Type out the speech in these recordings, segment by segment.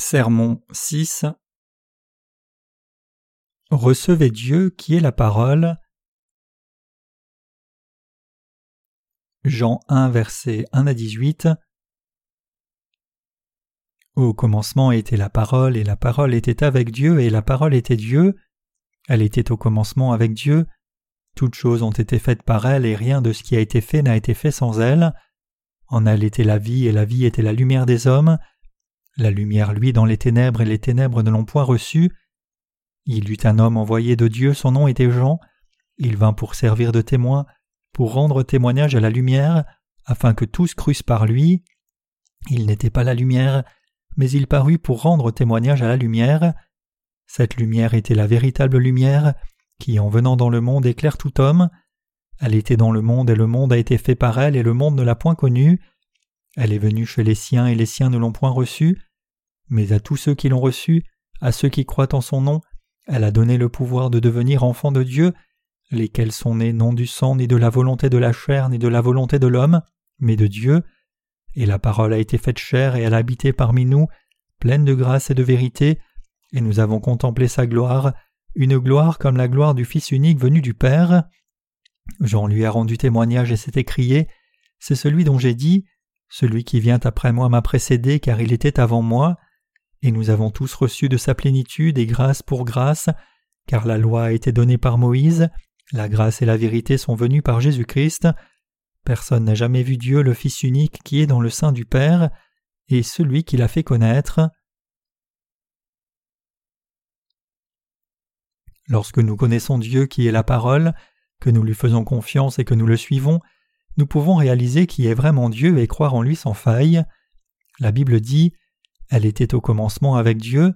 Sermon 6 Recevez Dieu qui est la parole. Jean 1 versets 1 à 18 Au commencement était la parole et la parole était avec Dieu et la parole était Dieu. Elle était au commencement avec Dieu. Toutes choses ont été faites par elle et rien de ce qui a été fait n'a été fait sans elle. En elle était la vie et la vie était la lumière des hommes. La lumière luit dans les ténèbres et les ténèbres ne l'ont point reçue. Il eut un homme envoyé de Dieu, son nom était Jean. Il vint pour servir de témoin, pour rendre témoignage à la lumière, afin que tous crussent par lui. Il n'était pas la lumière, mais il parut pour rendre témoignage à la lumière. Cette lumière était la véritable lumière, qui en venant dans le monde éclaire tout homme. Elle était dans le monde et le monde a été fait par elle et le monde ne l'a point connue. Elle est venue chez les siens et les siens ne l'ont point reçue mais à tous ceux qui l'ont reçu, à ceux qui croient en son nom, elle a donné le pouvoir de devenir enfants de Dieu, lesquels sont nés non du sang, ni de la volonté de la chair, ni de la volonté de l'homme, mais de Dieu. Et la parole a été faite chair et elle a habité parmi nous, pleine de grâce et de vérité, et nous avons contemplé sa gloire, une gloire comme la gloire du Fils unique venu du Père. Jean lui a rendu témoignage et s'est écrié C'est celui dont j'ai dit Celui qui vient après moi m'a précédé car il était avant moi et nous avons tous reçu de sa plénitude et grâce pour grâce, car la loi a été donnée par Moïse, la grâce et la vérité sont venues par Jésus-Christ. Personne n'a jamais vu Dieu le Fils unique qui est dans le sein du Père, et celui qui l'a fait connaître. Lorsque nous connaissons Dieu qui est la parole, que nous lui faisons confiance et que nous le suivons, nous pouvons réaliser qui est vraiment Dieu et croire en lui sans faille. La Bible dit elle était au commencement avec Dieu.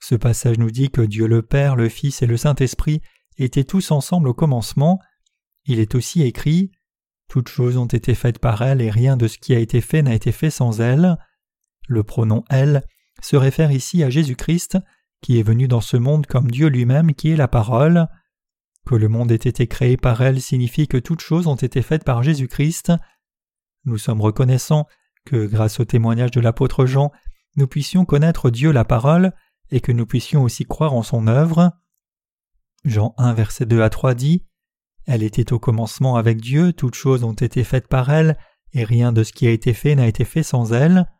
Ce passage nous dit que Dieu le Père, le Fils et le Saint-Esprit étaient tous ensemble au commencement. Il est aussi écrit Toutes choses ont été faites par elle et rien de ce qui a été fait n'a été fait sans elle. Le pronom elle se réfère ici à Jésus-Christ, qui est venu dans ce monde comme Dieu lui-même qui est la parole. Que le monde ait été créé par elle signifie que toutes choses ont été faites par Jésus-Christ. Nous sommes reconnaissants que, grâce au témoignage de l'apôtre Jean, nous puissions connaître Dieu la parole et que nous puissions aussi croire en son œuvre. Jean 1 verset 2 à 3 dit Elle était au commencement avec Dieu, toutes choses ont été faites par elle, et rien de ce qui a été fait n'a été fait sans elle.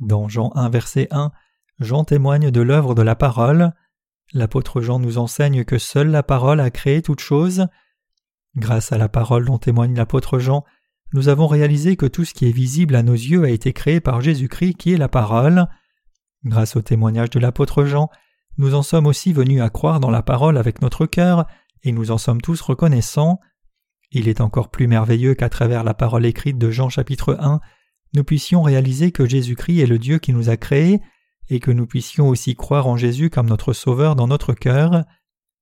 Dans Jean 1 verset 1, Jean témoigne de l'œuvre de la parole. L'apôtre Jean nous enseigne que seule la parole a créé toutes choses. Grâce à la parole dont témoigne l'apôtre Jean, nous avons réalisé que tout ce qui est visible à nos yeux a été créé par Jésus-Christ qui est la parole. Grâce au témoignage de l'apôtre Jean, nous en sommes aussi venus à croire dans la parole avec notre cœur, et nous en sommes tous reconnaissants. Il est encore plus merveilleux qu'à travers la parole écrite de Jean chapitre 1, nous puissions réaliser que Jésus-Christ est le Dieu qui nous a créés, et que nous puissions aussi croire en Jésus comme notre Sauveur dans notre cœur.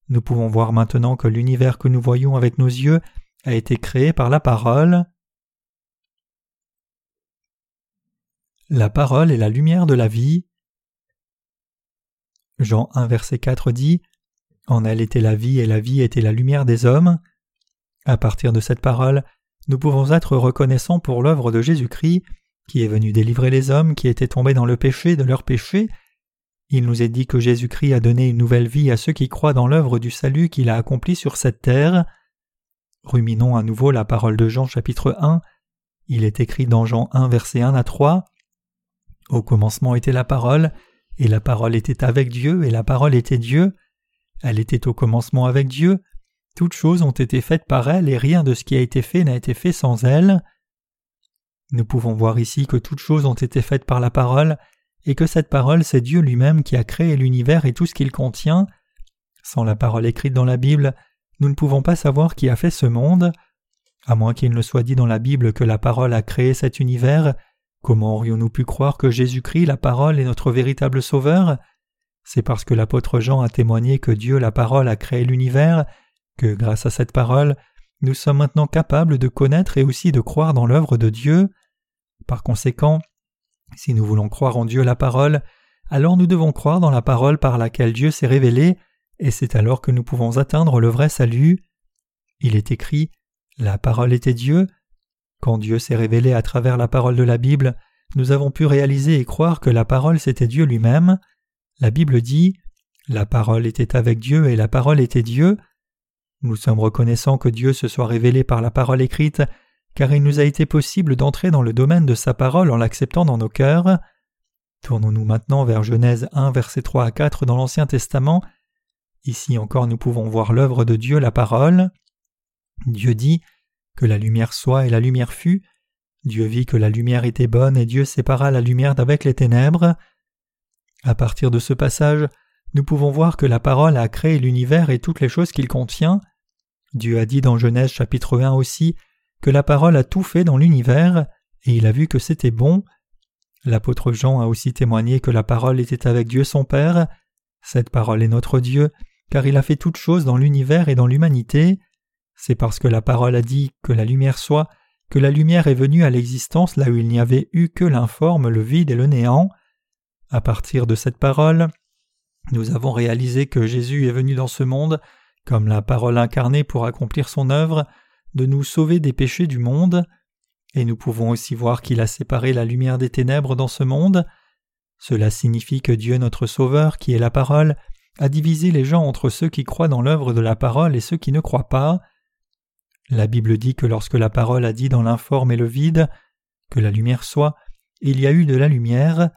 Nous pouvons voir maintenant que l'univers que nous voyons avec nos yeux a été créé par la parole. La parole est la lumière de la vie. Jean 1 verset 4 dit En elle était la vie et la vie était la lumière des hommes. À partir de cette parole, nous pouvons être reconnaissants pour l'œuvre de Jésus-Christ, qui est venu délivrer les hommes qui étaient tombés dans le péché de leur péché. Il nous est dit que Jésus-Christ a donné une nouvelle vie à ceux qui croient dans l'œuvre du salut qu'il a accompli sur cette terre. Ruminons à nouveau la parole de Jean chapitre 1. Il est écrit dans Jean 1 verset 1 à 3. Au commencement était la parole, et la parole était avec Dieu, et la parole était Dieu. Elle était au commencement avec Dieu. Toutes choses ont été faites par elle, et rien de ce qui a été fait n'a été fait sans elle. Nous pouvons voir ici que toutes choses ont été faites par la parole, et que cette parole c'est Dieu lui-même qui a créé l'univers et tout ce qu'il contient. Sans la parole écrite dans la Bible, nous ne pouvons pas savoir qui a fait ce monde. À moins qu'il ne soit dit dans la Bible que la parole a créé cet univers, Comment aurions-nous pu croire que Jésus-Christ, la parole, est notre véritable Sauveur? C'est parce que l'apôtre Jean a témoigné que Dieu, la parole, a créé l'univers, que grâce à cette parole, nous sommes maintenant capables de connaître et aussi de croire dans l'œuvre de Dieu. Par conséquent, si nous voulons croire en Dieu la parole, alors nous devons croire dans la parole par laquelle Dieu s'est révélé, et c'est alors que nous pouvons atteindre le vrai salut. Il est écrit La parole était Dieu, quand Dieu s'est révélé à travers la parole de la Bible, nous avons pu réaliser et croire que la parole c'était Dieu lui-même. La Bible dit La parole était avec Dieu et la parole était Dieu. Nous sommes reconnaissants que Dieu se soit révélé par la parole écrite, car il nous a été possible d'entrer dans le domaine de sa parole en l'acceptant dans nos cœurs. Tournons-nous maintenant vers Genèse 1, versets 3 à 4 dans l'Ancien Testament. Ici encore nous pouvons voir l'œuvre de Dieu, la parole. Dieu dit Que la lumière soit et la lumière fut. Dieu vit que la lumière était bonne et Dieu sépara la lumière d'avec les ténèbres. À partir de ce passage, nous pouvons voir que la parole a créé l'univers et toutes les choses qu'il contient. Dieu a dit dans Genèse chapitre 1 aussi que la parole a tout fait dans l'univers, et il a vu que c'était bon. L'apôtre Jean a aussi témoigné que la parole était avec Dieu son Père. Cette parole est notre Dieu, car il a fait toutes choses dans l'univers et dans l'humanité. C'est parce que la parole a dit que la lumière soit, que la lumière est venue à l'existence là où il n'y avait eu que l'informe, le vide et le néant. À partir de cette parole, nous avons réalisé que Jésus est venu dans ce monde comme la parole incarnée pour accomplir son œuvre, de nous sauver des péchés du monde, et nous pouvons aussi voir qu'il a séparé la lumière des ténèbres dans ce monde. Cela signifie que Dieu notre Sauveur, qui est la parole, a divisé les gens entre ceux qui croient dans l'œuvre de la parole et ceux qui ne croient pas. La Bible dit que lorsque la parole a dit dans l'informe et le vide que la lumière soit, il y a eu de la lumière.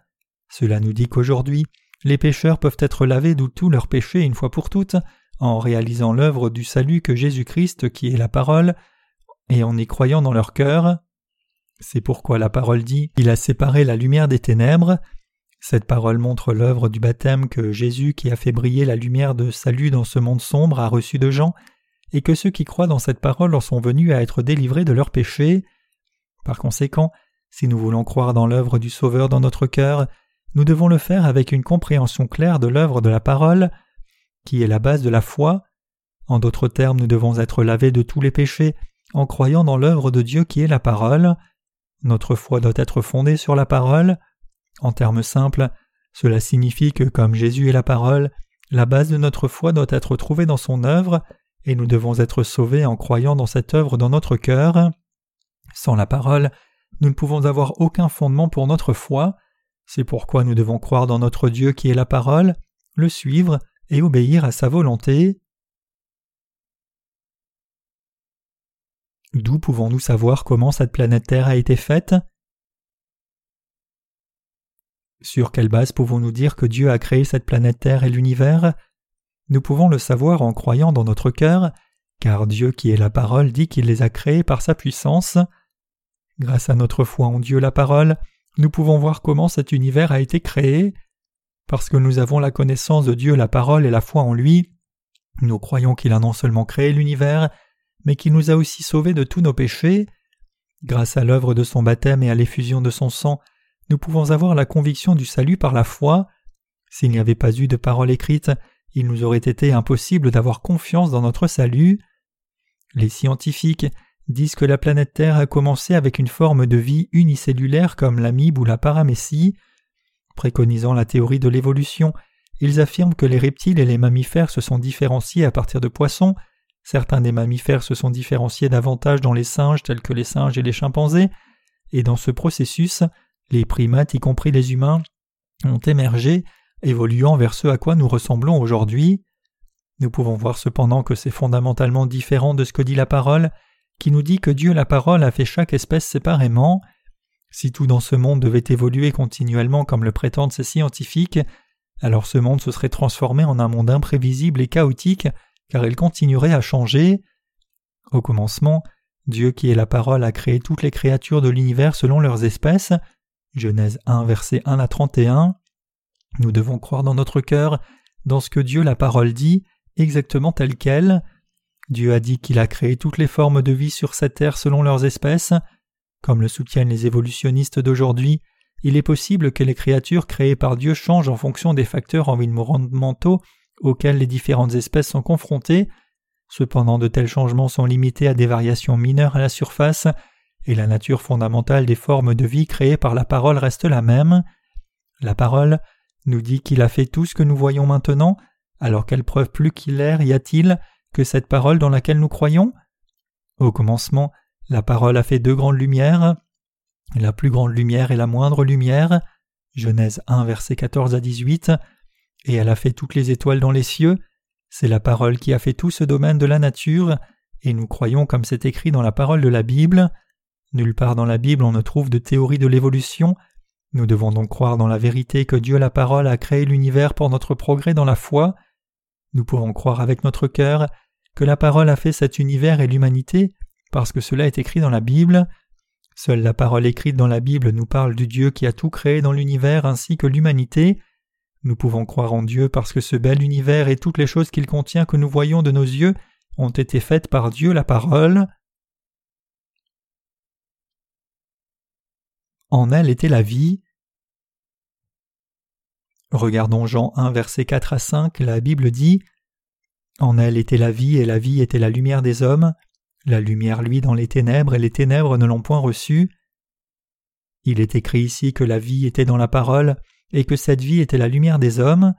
Cela nous dit qu'aujourd'hui, les pécheurs peuvent être lavés de tous leurs péchés une fois pour toutes en réalisant l'œuvre du salut que Jésus-Christ, qui est la parole, et en y croyant dans leur cœur. C'est pourquoi la parole dit Il a séparé la lumière des ténèbres. Cette parole montre l'œuvre du baptême que Jésus, qui a fait briller la lumière de salut dans ce monde sombre, a reçu de Jean, et que ceux qui croient dans cette parole en sont venus à être délivrés de leurs péchés. Par conséquent, si nous voulons croire dans l'œuvre du Sauveur dans notre cœur, nous devons le faire avec une compréhension claire de l'œuvre de la parole, qui est la base de la foi. En d'autres termes, nous devons être lavés de tous les péchés en croyant dans l'œuvre de Dieu qui est la parole. Notre foi doit être fondée sur la parole. En termes simples, cela signifie que comme Jésus est la parole, la base de notre foi doit être trouvée dans son œuvre, et nous devons être sauvés en croyant dans cette œuvre dans notre cœur. Sans la parole, nous ne pouvons avoir aucun fondement pour notre foi. C'est pourquoi nous devons croire dans notre Dieu qui est la parole, le suivre et obéir à sa volonté. D'où pouvons-nous savoir comment cette planète Terre a été faite? Sur quelle base pouvons-nous dire que Dieu a créé cette planète Terre et l'univers? Nous pouvons le savoir en croyant dans notre cœur, car Dieu qui est la parole dit qu'il les a créés par sa puissance. Grâce à notre foi en Dieu la parole, nous pouvons voir comment cet univers a été créé. Parce que nous avons la connaissance de Dieu, la parole et la foi en lui, nous croyons qu'il a non seulement créé l'univers, mais qu'il nous a aussi sauvés de tous nos péchés. Grâce à l'œuvre de son baptême et à l'effusion de son sang, nous pouvons avoir la conviction du salut par la foi. S'il n'y avait pas eu de parole écrite, il nous aurait été impossible d'avoir confiance dans notre salut. Les scientifiques disent que la planète Terre a commencé avec une forme de vie unicellulaire comme l'amibe ou la paramécie. Préconisant la théorie de l'évolution, ils affirment que les reptiles et les mammifères se sont différenciés à partir de poissons, certains des mammifères se sont différenciés davantage dans les singes tels que les singes et les chimpanzés, et dans ce processus, les primates, y compris les humains, ont émergé, évoluant vers ce à quoi nous ressemblons aujourd'hui. Nous pouvons voir cependant que c'est fondamentalement différent de ce que dit la parole, qui nous dit que Dieu la parole a fait chaque espèce séparément, si tout dans ce monde devait évoluer continuellement comme le prétendent ces scientifiques, alors ce monde se serait transformé en un monde imprévisible et chaotique, car il continuerait à changer. Au commencement, Dieu qui est la parole a créé toutes les créatures de l'univers selon leurs espèces. Genèse 1 versets 1 à 31. Nous devons croire dans notre cœur, dans ce que Dieu la parole dit, exactement tel quel. Dieu a dit qu'il a créé toutes les formes de vie sur cette terre selon leurs espèces. Comme le soutiennent les évolutionnistes d'aujourd'hui, il est possible que les créatures créées par Dieu changent en fonction des facteurs environnementaux auxquels les différentes espèces sont confrontées. Cependant, de tels changements sont limités à des variations mineures à la surface, et la nature fondamentale des formes de vie créées par la parole reste la même. La parole nous dit qu'il a fait tout ce que nous voyons maintenant, alors quelle preuve plus claire y a-t-il que cette parole dans laquelle nous croyons? Au commencement, la parole a fait deux grandes lumières. La plus grande lumière est la moindre lumière. Genèse 1, versets 14 à 18. Et elle a fait toutes les étoiles dans les cieux. C'est la parole qui a fait tout ce domaine de la nature, et nous croyons comme c'est écrit dans la parole de la Bible. Nulle part dans la Bible on ne trouve de théorie de l'évolution. Nous devons donc croire dans la vérité que Dieu la parole a créé l'univers pour notre progrès dans la foi. Nous pouvons croire avec notre cœur que la parole a fait cet univers et l'humanité parce que cela est écrit dans la Bible. Seule la parole écrite dans la Bible nous parle du Dieu qui a tout créé dans l'univers ainsi que l'humanité. Nous pouvons croire en Dieu parce que ce bel univers et toutes les choses qu'il contient que nous voyons de nos yeux ont été faites par Dieu la parole. En elle était la vie. Regardons Jean 1 verset 4 à 5, la Bible dit En elle était la vie et la vie était la lumière des hommes. La lumière luit dans les ténèbres et les ténèbres ne l'ont point reçue. Il est écrit ici que la vie était dans la parole et que cette vie était la lumière des hommes.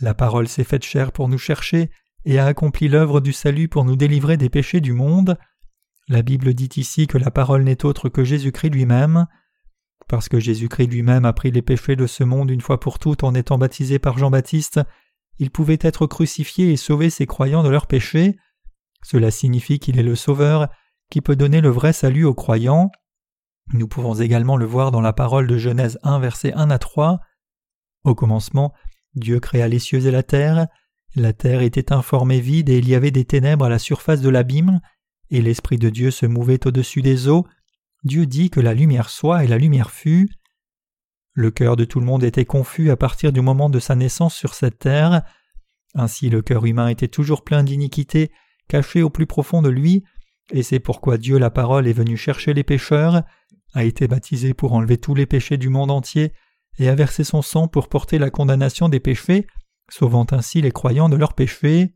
La parole s'est faite chair pour nous chercher et a accompli l'œuvre du salut pour nous délivrer des péchés du monde. La Bible dit ici que la parole n'est autre que Jésus-Christ lui-même. Parce que Jésus-Christ lui-même a pris les péchés de ce monde une fois pour toutes en étant baptisé par Jean-Baptiste, il pouvait être crucifié et sauver ses croyants de leurs péchés. Cela signifie qu'il est le Sauveur qui peut donner le vrai salut aux croyants. Nous pouvons également le voir dans la parole de Genèse 1 versets 1 à 3. Au commencement, Dieu créa les cieux et la terre. La terre était informée vide et il y avait des ténèbres à la surface de l'abîme, et l'Esprit de Dieu se mouvait au-dessus des eaux. Dieu dit que la lumière soit et la lumière fut. Le cœur de tout le monde était confus à partir du moment de sa naissance sur cette terre. Ainsi le cœur humain était toujours plein d'iniquité caché au plus profond de lui, et c'est pourquoi Dieu la parole est venu chercher les pécheurs, a été baptisé pour enlever tous les péchés du monde entier, et a versé son sang pour porter la condamnation des péchés, sauvant ainsi les croyants de leurs péchés.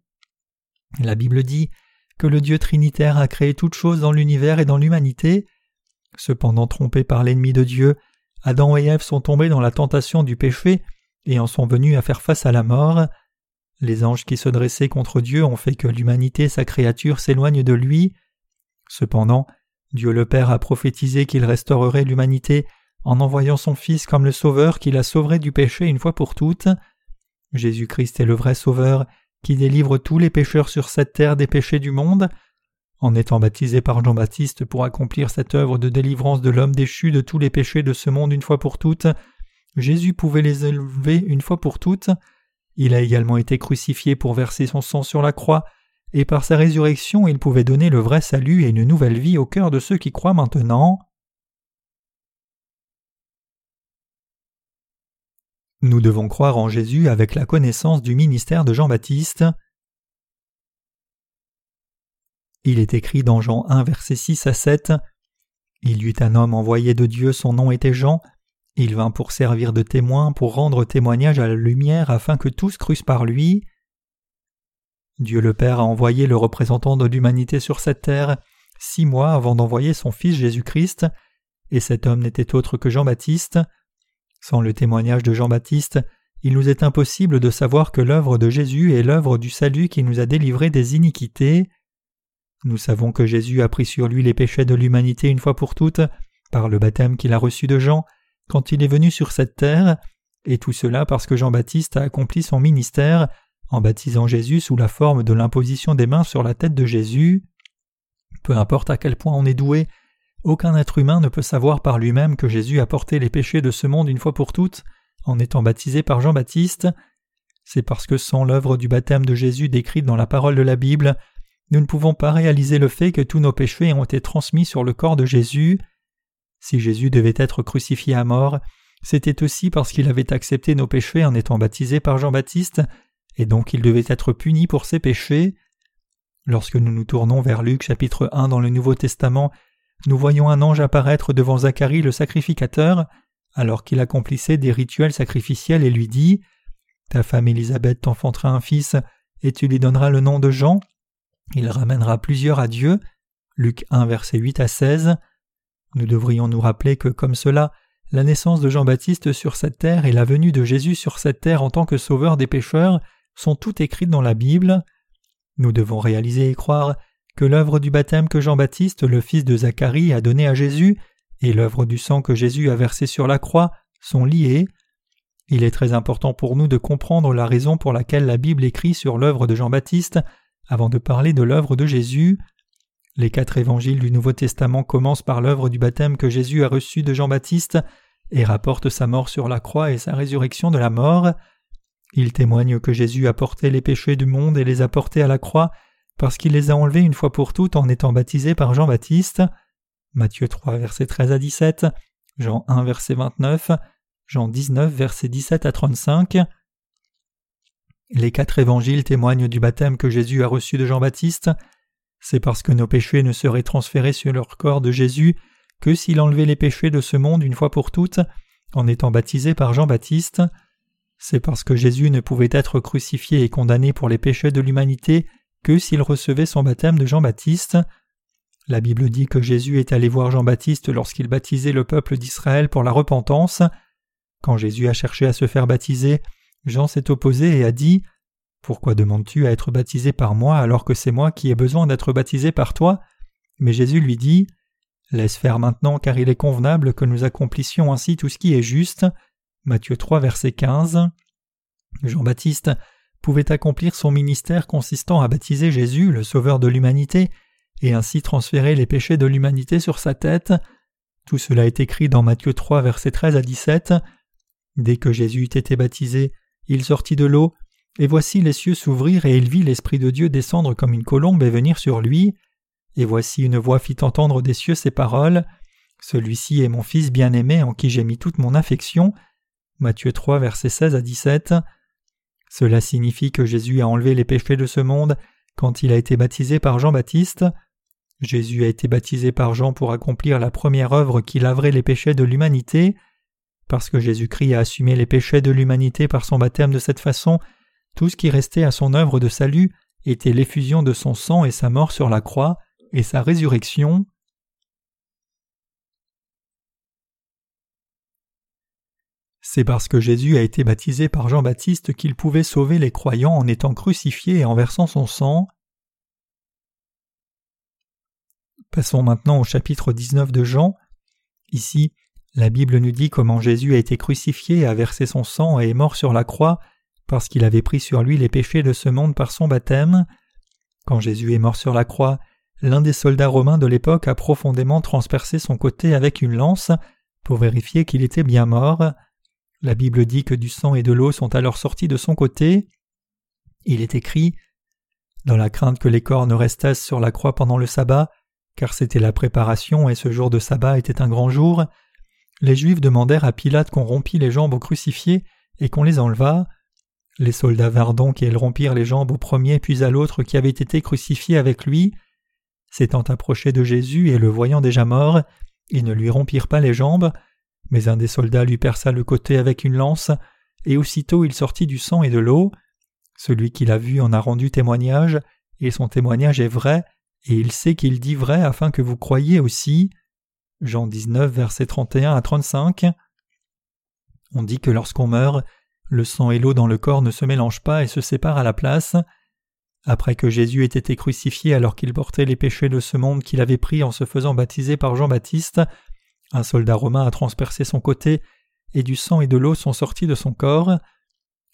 La Bible dit que le Dieu trinitaire a créé toutes choses dans l'univers et dans l'humanité. Cependant trompés par l'ennemi de Dieu, Adam et Ève sont tombés dans la tentation du péché et en sont venus à faire face à la mort. Les anges qui se dressaient contre Dieu ont fait que l'humanité, sa créature, s'éloigne de lui. Cependant, Dieu le Père a prophétisé qu'il restaurerait l'humanité en envoyant son Fils comme le Sauveur qui la sauverait du péché une fois pour toutes. Jésus-Christ est le vrai Sauveur qui délivre tous les pécheurs sur cette terre des péchés du monde. En étant baptisé par Jean-Baptiste pour accomplir cette œuvre de délivrance de l'homme déchu de tous les péchés de ce monde une fois pour toutes, Jésus pouvait les élever une fois pour toutes. Il a également été crucifié pour verser son sang sur la croix, et par sa résurrection il pouvait donner le vrai salut et une nouvelle vie au cœur de ceux qui croient maintenant. Nous devons croire en Jésus avec la connaissance du ministère de Jean-Baptiste. Il est écrit dans Jean 1 verset 6 à 7 Il y eut un homme envoyé de Dieu, son nom était Jean, il vint pour servir de témoin, pour rendre témoignage à la lumière afin que tous crussent par lui. Dieu le Père a envoyé le représentant de l'humanité sur cette terre six mois avant d'envoyer son Fils Jésus-Christ, et cet homme n'était autre que Jean-Baptiste. Sans le témoignage de Jean-Baptiste, il nous est impossible de savoir que l'œuvre de Jésus est l'œuvre du salut qui nous a délivrés des iniquités. Nous savons que Jésus a pris sur lui les péchés de l'humanité une fois pour toutes, par le baptême qu'il a reçu de Jean, quand il est venu sur cette terre, et tout cela parce que Jean-Baptiste a accompli son ministère en baptisant Jésus sous la forme de l'imposition des mains sur la tête de Jésus. Peu importe à quel point on est doué, aucun être humain ne peut savoir par lui-même que Jésus a porté les péchés de ce monde une fois pour toutes en étant baptisé par Jean-Baptiste. C'est parce que sans l'œuvre du baptême de Jésus décrite dans la parole de la Bible, nous ne pouvons pas réaliser le fait que tous nos péchés ont été transmis sur le corps de Jésus. Si Jésus devait être crucifié à mort, c'était aussi parce qu'il avait accepté nos péchés en étant baptisé par Jean-Baptiste, et donc il devait être puni pour ses péchés. Lorsque nous nous tournons vers Luc chapitre 1 dans le Nouveau Testament, nous voyons un ange apparaître devant Zacharie le sacrificateur, alors qu'il accomplissait des rituels sacrificiels et lui dit Ta femme Élisabeth t'enfantera un fils, et tu lui donneras le nom de Jean. Il ramènera plusieurs à Dieu. Luc 1 verset 8 à 16. Nous devrions nous rappeler que, comme cela, la naissance de Jean-Baptiste sur cette terre et la venue de Jésus sur cette terre en tant que sauveur des pécheurs sont toutes écrites dans la Bible. Nous devons réaliser et croire que l'œuvre du baptême que Jean-Baptiste, le fils de Zacharie, a donné à Jésus et l'œuvre du sang que Jésus a versé sur la croix sont liés. Il est très important pour nous de comprendre la raison pour laquelle la Bible écrit sur l'œuvre de Jean-Baptiste avant de parler de l'œuvre de Jésus. Les quatre évangiles du Nouveau Testament commencent par l'œuvre du baptême que Jésus a reçu de Jean-Baptiste et rapportent sa mort sur la croix et sa résurrection de la mort. Ils témoignent que Jésus a porté les péchés du monde et les a portés à la croix parce qu'il les a enlevés une fois pour toutes en étant baptisé par Jean-Baptiste. Matthieu 3, versets 13 à 17, Jean 1, verset 29, Jean 19, versets 17 à 35. Les quatre évangiles témoignent du baptême que Jésus a reçu de Jean-Baptiste. C'est parce que nos péchés ne seraient transférés sur leur corps de Jésus que s'il enlevait les péchés de ce monde une fois pour toutes en étant baptisé par Jean-Baptiste. C'est parce que Jésus ne pouvait être crucifié et condamné pour les péchés de l'humanité que s'il recevait son baptême de Jean-Baptiste. La Bible dit que Jésus est allé voir Jean-Baptiste lorsqu'il baptisait le peuple d'Israël pour la repentance. Quand Jésus a cherché à se faire baptiser, Jean s'est opposé et a dit Pourquoi demandes-tu à être baptisé par moi alors que c'est moi qui ai besoin d'être baptisé par toi? Mais Jésus lui dit Laisse faire maintenant car il est convenable que nous accomplissions ainsi tout ce qui est juste. Matthieu 3 verset 15. Jean-Baptiste pouvait accomplir son ministère consistant à baptiser Jésus, le Sauveur de l'humanité, et ainsi transférer les péchés de l'humanité sur sa tête. Tout cela est écrit dans Matthieu 3, versets 13 à 17. Dès que Jésus eut été baptisé, il sortit de l'eau, et voici les cieux s'ouvrir, et il vit l'Esprit de Dieu descendre comme une colombe et venir sur lui. Et voici une voix fit entendre des cieux ces paroles. Celui-ci est mon Fils bien-aimé en qui j'ai mis toute mon affection. Matthieu 3, versets 16 à 17. Cela signifie que Jésus a enlevé les péchés de ce monde quand il a été baptisé par Jean-Baptiste. Jésus a été baptisé par Jean pour accomplir la première œuvre qui laverait les péchés de l'humanité. Parce que Jésus-Christ a assumé les péchés de l'humanité par son baptême de cette façon, tout ce qui restait à son œuvre de salut était l'effusion de son sang et sa mort sur la croix et sa résurrection. C'est parce que Jésus a été baptisé par Jean-Baptiste qu'il pouvait sauver les croyants en étant crucifié et en versant son sang. Passons maintenant au chapitre 19 de Jean. Ici, la Bible nous dit comment Jésus a été crucifié, a versé son sang et est mort sur la croix parce qu'il avait pris sur lui les péchés de ce monde par son baptême. Quand Jésus est mort sur la croix, l'un des soldats romains de l'époque a profondément transpercé son côté avec une lance pour vérifier qu'il était bien mort. La Bible dit que du sang et de l'eau sont alors sortis de son côté. Il est écrit Dans la crainte que les corps ne restassent sur la croix pendant le sabbat, car c'était la préparation et ce jour de sabbat était un grand jour, les Juifs demandèrent à Pilate qu'on rompît les jambes aux crucifiés et qu'on les enlevât. Les soldats vinrent donc et ils rompirent les jambes au premier puis à l'autre qui avait été crucifié avec lui. S'étant approchés de Jésus et le voyant déjà mort, ils ne lui rompirent pas les jambes, mais un des soldats lui perça le côté avec une lance, et aussitôt il sortit du sang et de l'eau. Celui qui l'a vu en a rendu témoignage, et son témoignage est vrai, et il sait qu'il dit vrai afin que vous croyiez aussi. Jean 19, versets 31 à 35. On dit que lorsqu'on meurt, le sang et l'eau dans le corps ne se mélangent pas et se séparent à la place. Après que Jésus ait été crucifié alors qu'il portait les péchés de ce monde qu'il avait pris en se faisant baptiser par Jean-Baptiste, un soldat romain a transpercé son côté, et du sang et de l'eau sont sortis de son corps.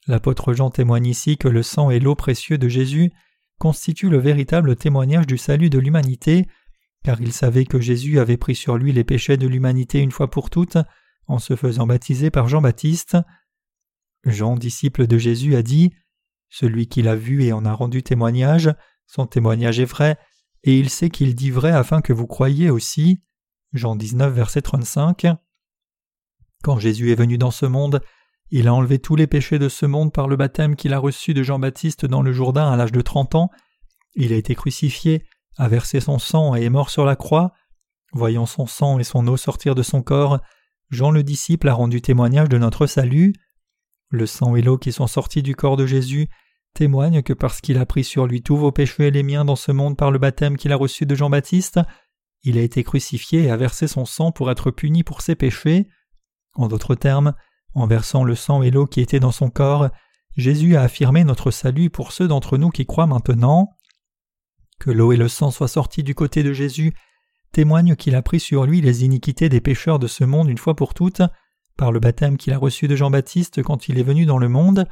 L'apôtre Jean témoigne ici que le sang et l'eau précieux de Jésus constituent le véritable témoignage du salut de l'humanité, car il savait que Jésus avait pris sur lui les péchés de l'humanité une fois pour toutes, en se faisant baptiser par Jean-Baptiste. Jean, disciple de Jésus, a dit Celui qui l'a vu et en a rendu témoignage, son témoignage est vrai, et il sait qu'il dit vrai afin que vous croyiez aussi. Jean 19, verset 35. Quand Jésus est venu dans ce monde, il a enlevé tous les péchés de ce monde par le baptême qu'il a reçu de Jean-Baptiste dans le Jourdain à l'âge de trente ans. Il a été crucifié, a versé son sang et est mort sur la croix. Voyant son sang et son eau sortir de son corps, Jean le disciple a rendu témoignage de notre salut. Le sang et l'eau qui sont sortis du corps de Jésus témoignent que parce qu'il a pris sur lui tous vos péchés et les miens dans ce monde par le baptême qu'il a reçu de Jean-Baptiste, il a été crucifié et a versé son sang pour être puni pour ses péchés. En d'autres termes, en versant le sang et l'eau qui étaient dans son corps, Jésus a affirmé notre salut pour ceux d'entre nous qui croient maintenant. Que l'eau et le sang soient sortis du côté de Jésus témoigne qu'il a pris sur lui les iniquités des pécheurs de ce monde une fois pour toutes, par le baptême qu'il a reçu de Jean-Baptiste quand il est venu dans le monde,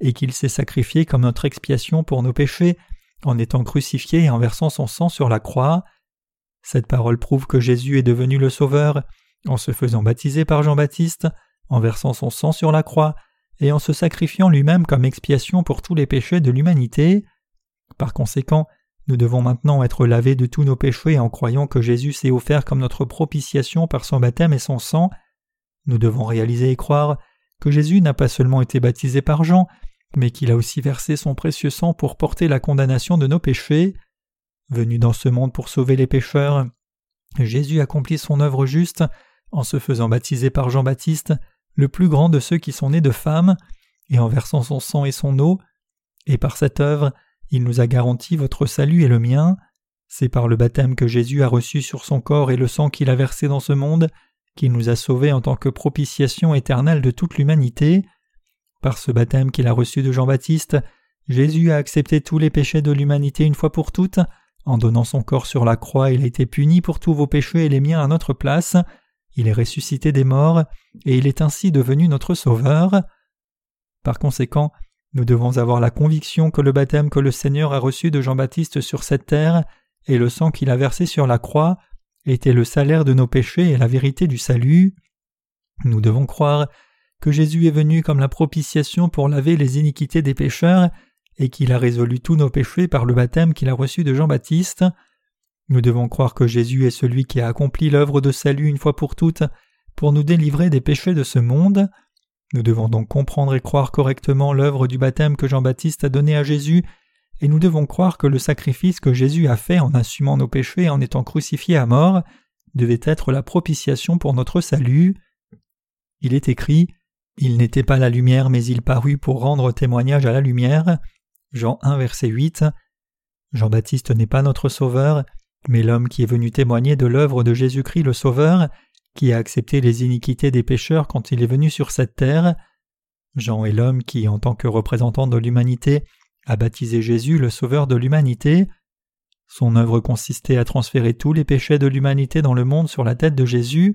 et qu'il s'est sacrifié comme notre expiation pour nos péchés, en étant crucifié et en versant son sang sur la croix. Cette parole prouve que Jésus est devenu le Sauveur, en se faisant baptiser par Jean-Baptiste, en versant son sang sur la croix, et en se sacrifiant lui-même comme expiation pour tous les péchés de l'humanité. Par conséquent, nous devons maintenant être lavés de tous nos péchés en croyant que Jésus s'est offert comme notre propitiation par son baptême et son sang. Nous devons réaliser et croire que Jésus n'a pas seulement été baptisé par Jean, mais qu'il a aussi versé son précieux sang pour porter la condamnation de nos péchés. Venu dans ce monde pour sauver les pécheurs, Jésus accomplit son œuvre juste en se faisant baptiser par Jean-Baptiste, le plus grand de ceux qui sont nés de femmes, et en versant son sang et son eau, et par cette œuvre, il nous a garanti votre salut et le mien. C'est par le baptême que Jésus a reçu sur son corps et le sang qu'il a versé dans ce monde qu'il nous a sauvés en tant que propitiation éternelle de toute l'humanité. Par ce baptême qu'il a reçu de Jean-Baptiste, Jésus a accepté tous les péchés de l'humanité une fois pour toutes. En donnant son corps sur la croix, il a été puni pour tous vos péchés et les miens à notre place. Il est ressuscité des morts, et il est ainsi devenu notre Sauveur. Par conséquent, nous devons avoir la conviction que le baptême que le Seigneur a reçu de Jean-Baptiste sur cette terre et le sang qu'il a versé sur la croix était le salaire de nos péchés et la vérité du salut. Nous devons croire que Jésus est venu comme la propitiation pour laver les iniquités des pécheurs et qu'il a résolu tous nos péchés par le baptême qu'il a reçu de Jean-Baptiste. Nous devons croire que Jésus est celui qui a accompli l'œuvre de salut une fois pour toutes pour nous délivrer des péchés de ce monde. Nous devons donc comprendre et croire correctement l'œuvre du baptême que Jean-Baptiste a donné à Jésus, et nous devons croire que le sacrifice que Jésus a fait en assumant nos péchés et en étant crucifié à mort devait être la propitiation pour notre salut. Il est écrit Il n'était pas la lumière, mais il parut pour rendre témoignage à la lumière. Jean 1, verset 8. Jean-Baptiste n'est pas notre Sauveur, mais l'homme qui est venu témoigner de l'œuvre de Jésus-Christ le Sauveur, qui a accepté les iniquités des pécheurs quand il est venu sur cette terre. Jean est l'homme qui, en tant que représentant de l'humanité, a baptisé Jésus le Sauveur de l'humanité. Son œuvre consistait à transférer tous les péchés de l'humanité dans le monde sur la tête de Jésus.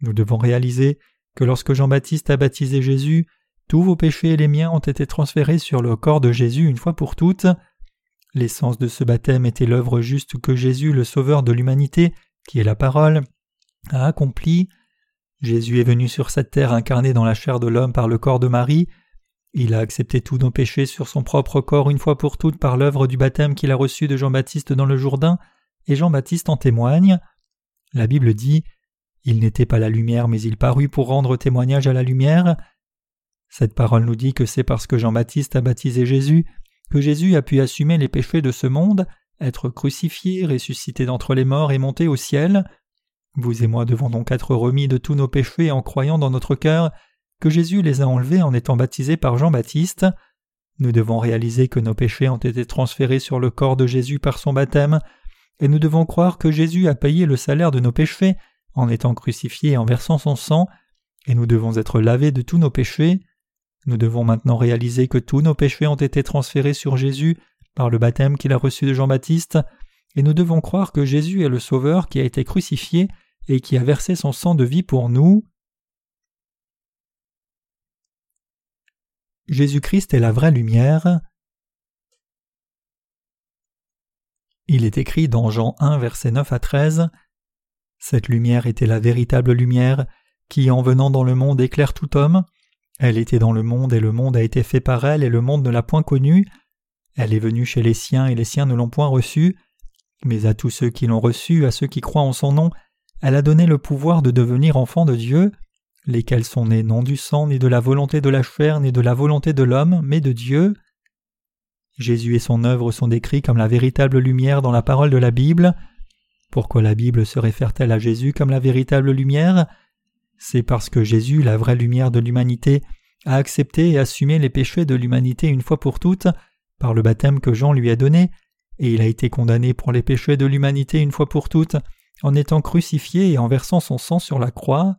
Nous devons réaliser que lorsque Jean-Baptiste a baptisé Jésus, tous vos péchés et les miens ont été transférés sur le corps de Jésus une fois pour toutes. L'essence de ce baptême était l'œuvre juste que Jésus, le Sauveur de l'humanité, qui est la parole, a accompli. Jésus est venu sur cette terre incarné dans la chair de l'homme par le corps de Marie. Il a accepté tous nos péchés sur son propre corps une fois pour toutes par l'œuvre du baptême qu'il a reçu de Jean-Baptiste dans le Jourdain, et Jean-Baptiste en témoigne. La Bible dit Il n'était pas la lumière, mais il parut pour rendre témoignage à la lumière. Cette parole nous dit que c'est parce que Jean-Baptiste a baptisé Jésus que Jésus a pu assumer les péchés de ce monde, être crucifié, ressuscité d'entre les morts et monter au ciel. Vous et moi devons donc être remis de tous nos péchés en croyant dans notre cœur que Jésus les a enlevés en étant baptisé par Jean-Baptiste. Nous devons réaliser que nos péchés ont été transférés sur le corps de Jésus par son baptême, et nous devons croire que Jésus a payé le salaire de nos péchés en étant crucifié et en versant son sang, et nous devons être lavés de tous nos péchés. Nous devons maintenant réaliser que tous nos péchés ont été transférés sur Jésus par le baptême qu'il a reçu de Jean-Baptiste, et nous devons croire que Jésus est le Sauveur qui a été crucifié et qui a versé son sang de vie pour nous. Jésus-Christ est la vraie lumière. Il est écrit dans Jean 1, versets 9 à 13 Cette lumière était la véritable lumière qui, en venant dans le monde, éclaire tout homme. Elle était dans le monde et le monde a été fait par elle et le monde ne l'a point connue. Elle est venue chez les siens et les siens ne l'ont point reçue. Mais à tous ceux qui l'ont reçue, à ceux qui croient en son nom, elle a donné le pouvoir de devenir enfants de Dieu, lesquels sont nés non du sang, ni de la volonté de la chair, ni de la volonté de l'homme, mais de Dieu. Jésus et son œuvre sont décrits comme la véritable lumière dans la parole de la Bible. Pourquoi la Bible se réfère-t-elle à Jésus comme la véritable lumière? C'est parce que Jésus, la vraie lumière de l'humanité, a accepté et assumé les péchés de l'humanité une fois pour toutes par le baptême que Jean lui a donné, et il a été condamné pour les péchés de l'humanité une fois pour toutes en étant crucifié et en versant son sang sur la croix.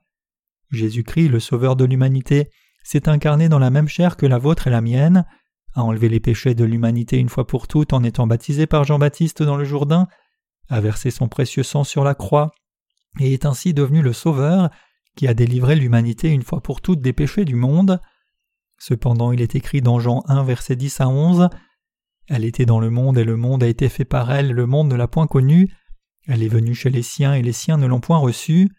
Jésus-Christ, le Sauveur de l'humanité, s'est incarné dans la même chair que la vôtre et la mienne, a enlevé les péchés de l'humanité une fois pour toutes en étant baptisé par Jean-Baptiste dans le Jourdain, a versé son précieux sang sur la croix, et est ainsi devenu le Sauveur, qui a délivré l'humanité une fois pour toutes des péchés du monde. Cependant il est écrit dans Jean 1 verset 10 à 11 Elle était dans le monde et le monde a été fait par elle, le monde ne l'a point connue, elle est venue chez les siens et les siens ne l'ont point reçue.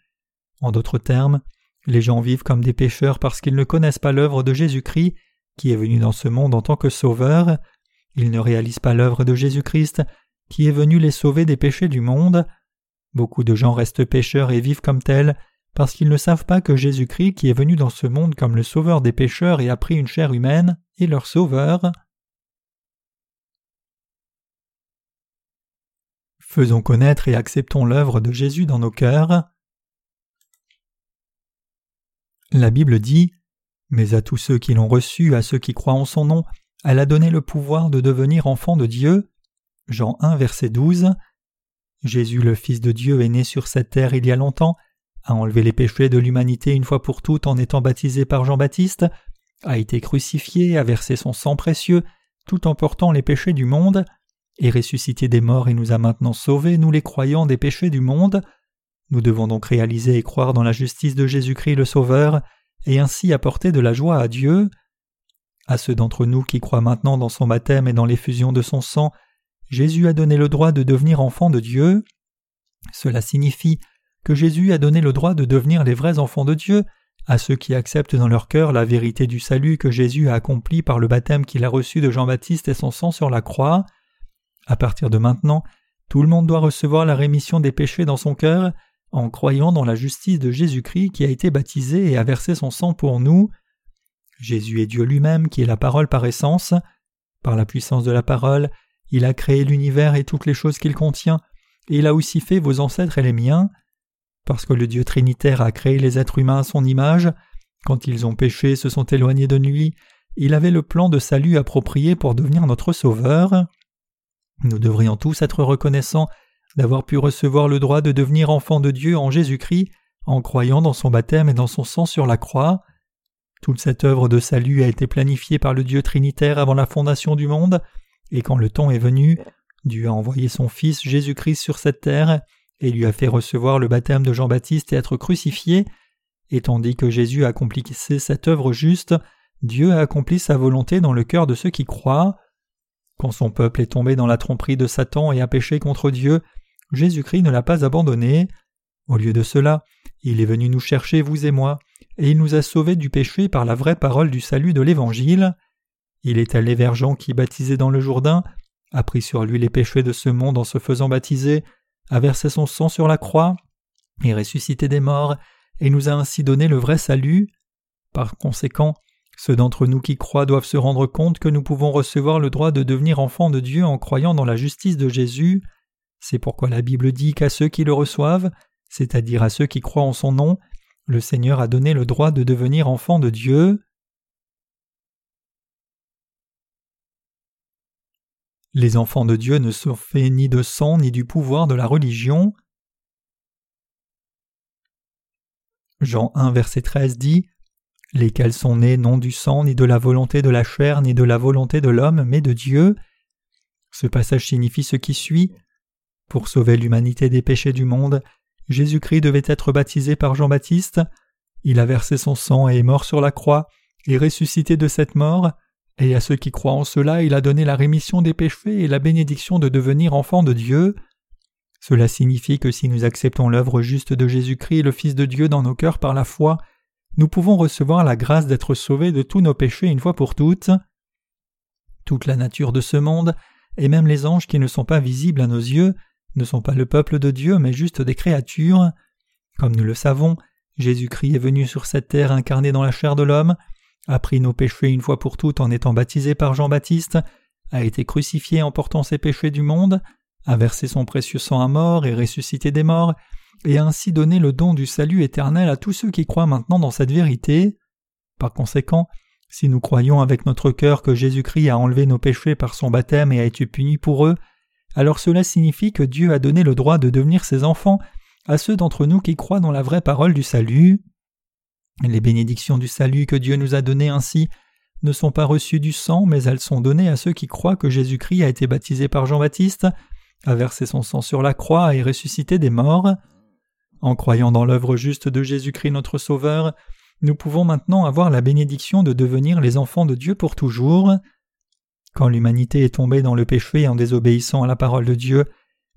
En d'autres termes, les gens vivent comme des pécheurs parce qu'ils ne connaissent pas l'œuvre de Jésus-Christ, qui est venu dans ce monde en tant que Sauveur. Ils ne réalisent pas l'œuvre de Jésus-Christ, qui est venu les sauver des péchés du monde. Beaucoup de gens restent pécheurs et vivent comme tels parce qu'ils ne savent pas que Jésus-Christ, qui est venu dans ce monde comme le Sauveur des pécheurs et a pris une chair humaine, est leur Sauveur. Faisons connaître et acceptons l'œuvre de Jésus dans nos cœurs. La Bible dit Mais à tous ceux qui l'ont reçu, à ceux qui croient en son nom, elle a donné le pouvoir de devenir enfants de Dieu. Jean 1, verset 12. Jésus, le Fils de Dieu, est né sur cette terre il y a longtemps, a enlevé les péchés de l'humanité une fois pour toutes en étant baptisé par Jean-Baptiste, a été crucifié, a versé son sang précieux, tout en portant les péchés du monde, est ressuscité des morts et nous a maintenant sauvés, nous les croyants, des péchés du monde. Nous devons donc réaliser et croire dans la justice de Jésus-Christ le Sauveur, et ainsi apporter de la joie à Dieu. À ceux d'entre nous qui croient maintenant dans son baptême et dans l'effusion de son sang, Jésus a donné le droit de devenir enfant de Dieu. Cela signifie que Jésus a donné le droit de devenir les vrais enfants de Dieu à ceux qui acceptent dans leur cœur la vérité du salut que Jésus a accompli par le baptême qu'il a reçu de Jean-Baptiste et son sang sur la croix. À partir de maintenant, tout le monde doit recevoir la rémission des péchés dans son cœur en croyant dans la justice de Jésus-Christ qui a été baptisé et a versé son sang pour nous. Jésus est Dieu lui-même qui est la parole par essence. Par la puissance de la parole, il a créé l'univers et toutes les choses qu'il contient, et il a aussi fait vos ancêtres et les miens. Parce que le Dieu Trinitaire a créé les êtres humains à son image, quand ils ont péché, se sont éloignés de lui, il avait le plan de salut approprié pour devenir notre Sauveur. Nous devrions tous être reconnaissants d'avoir pu recevoir le droit de devenir enfants de Dieu en Jésus-Christ en croyant dans son baptême et dans son sang sur la croix. Toute cette œuvre de salut a été planifiée par le Dieu Trinitaire avant la fondation du monde, et quand le temps est venu, Dieu a envoyé son Fils Jésus-Christ sur cette terre et lui a fait recevoir le baptême de Jean-Baptiste et être crucifié, et tandis que Jésus a accompli cette œuvre juste, Dieu a accompli sa volonté dans le cœur de ceux qui croient. Quand son peuple est tombé dans la tromperie de Satan et a péché contre Dieu, Jésus-Christ ne l'a pas abandonné. Au lieu de cela, il est venu nous chercher, vous et moi, et il nous a sauvés du péché par la vraie parole du salut de l'Évangile. Il est allé vers Jean qui, baptisé dans le Jourdain, a pris sur lui les péchés de ce monde en se faisant baptiser, a versé son sang sur la croix, et ressuscité des morts, et nous a ainsi donné le vrai salut. Par conséquent, ceux d'entre nous qui croient doivent se rendre compte que nous pouvons recevoir le droit de devenir enfants de Dieu en croyant dans la justice de Jésus. C'est pourquoi la Bible dit qu'à ceux qui le reçoivent, c'est-à-dire à ceux qui croient en son nom, le Seigneur a donné le droit de devenir enfants de Dieu. Les enfants de Dieu ne sont faits ni de sang ni du pouvoir de la religion. Jean 1 verset 13 dit Lesquels sont nés non du sang ni de la volonté de la chair ni de la volonté de l'homme mais de Dieu. Ce passage signifie ce qui suit. Pour sauver l'humanité des péchés du monde, Jésus-Christ devait être baptisé par Jean-Baptiste. Il a versé son sang et est mort sur la croix, et ressuscité de cette mort, et à ceux qui croient en cela, il a donné la rémission des péchés et la bénédiction de devenir enfants de Dieu. Cela signifie que si nous acceptons l'œuvre juste de Jésus-Christ, le Fils de Dieu, dans nos cœurs par la foi, nous pouvons recevoir la grâce d'être sauvés de tous nos péchés une fois pour toutes. Toute la nature de ce monde, et même les anges qui ne sont pas visibles à nos yeux, ne sont pas le peuple de Dieu, mais juste des créatures. Comme nous le savons, Jésus-Christ est venu sur cette terre incarné dans la chair de l'homme, a pris nos péchés une fois pour toutes en étant baptisé par Jean-Baptiste, a été crucifié en portant ses péchés du monde, a versé son précieux sang à mort et ressuscité des morts, et ainsi donné le don du salut éternel à tous ceux qui croient maintenant dans cette vérité. Par conséquent, si nous croyons avec notre cœur que Jésus-Christ a enlevé nos péchés par son baptême et a été puni pour eux, alors cela signifie que Dieu a donné le droit de devenir ses enfants à ceux d'entre nous qui croient dans la vraie parole du salut. Les bénédictions du salut que Dieu nous a données ainsi ne sont pas reçues du sang, mais elles sont données à ceux qui croient que Jésus-Christ a été baptisé par Jean-Baptiste, a versé son sang sur la croix et ressuscité des morts. En croyant dans l'œuvre juste de Jésus-Christ notre Sauveur, nous pouvons maintenant avoir la bénédiction de devenir les enfants de Dieu pour toujours. Quand l'humanité est tombée dans le péché en désobéissant à la parole de Dieu,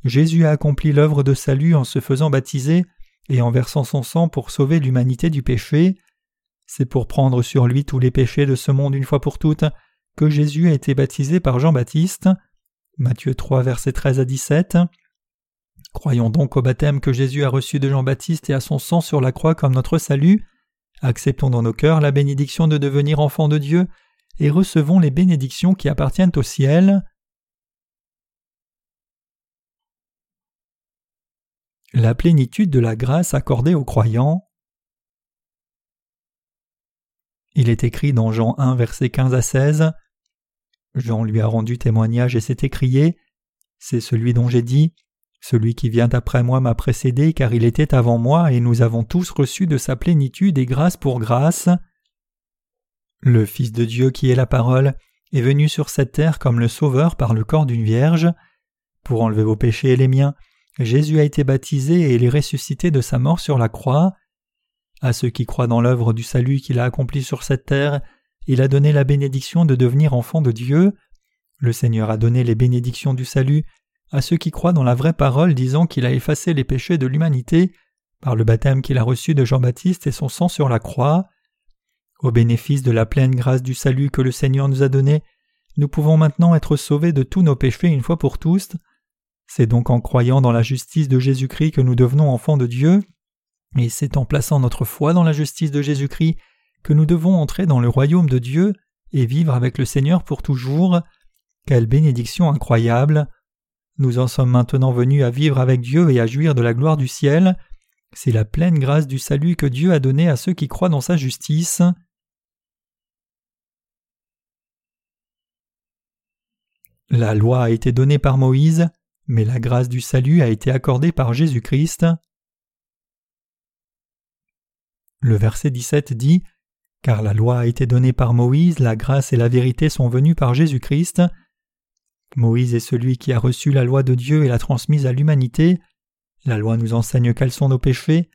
Jésus a accompli l'œuvre de salut en se faisant baptiser et en versant son sang pour sauver l'humanité du péché. C'est pour prendre sur lui tous les péchés de ce monde une fois pour toutes que Jésus a été baptisé par Jean-Baptiste. Matthieu 3, versets 13 à 17. Croyons donc au baptême que Jésus a reçu de Jean-Baptiste et à son sang sur la croix comme notre salut. Acceptons dans nos cœurs la bénédiction de devenir enfants de Dieu et recevons les bénédictions qui appartiennent au ciel. La plénitude de la grâce accordée aux croyants. Il est écrit dans Jean 1, versets 15 à 16. Jean lui a rendu témoignage et s'est écrié C'est celui dont j'ai dit Celui qui vient après moi m'a précédé, car il était avant moi, et nous avons tous reçu de sa plénitude et grâce pour grâce. Le Fils de Dieu qui est la parole est venu sur cette terre comme le Sauveur par le corps d'une vierge. Pour enlever vos péchés et les miens, Jésus a été baptisé et il est ressuscité de sa mort sur la croix. À ceux qui croient dans l'œuvre du salut qu'il a accompli sur cette terre, il a donné la bénédiction de devenir enfants de Dieu. Le Seigneur a donné les bénédictions du salut à ceux qui croient dans la vraie parole disant qu'il a effacé les péchés de l'humanité par le baptême qu'il a reçu de Jean-Baptiste et son sang sur la croix. Au bénéfice de la pleine grâce du salut que le Seigneur nous a donné, nous pouvons maintenant être sauvés de tous nos péchés une fois pour tous. C'est donc en croyant dans la justice de Jésus-Christ que nous devenons enfants de Dieu, et c'est en plaçant notre foi dans la justice de Jésus-Christ que nous devons entrer dans le royaume de Dieu et vivre avec le Seigneur pour toujours. Quelle bénédiction incroyable. Nous en sommes maintenant venus à vivre avec Dieu et à jouir de la gloire du ciel. C'est la pleine grâce du salut que Dieu a donnée à ceux qui croient dans sa justice. La loi a été donnée par Moïse, mais la grâce du salut a été accordée par Jésus-Christ. Le verset 17 dit Car la loi a été donnée par Moïse, la grâce et la vérité sont venues par Jésus-Christ. Moïse est celui qui a reçu la loi de Dieu et l'a transmise à l'humanité. La loi nous enseigne quels sont nos péchés.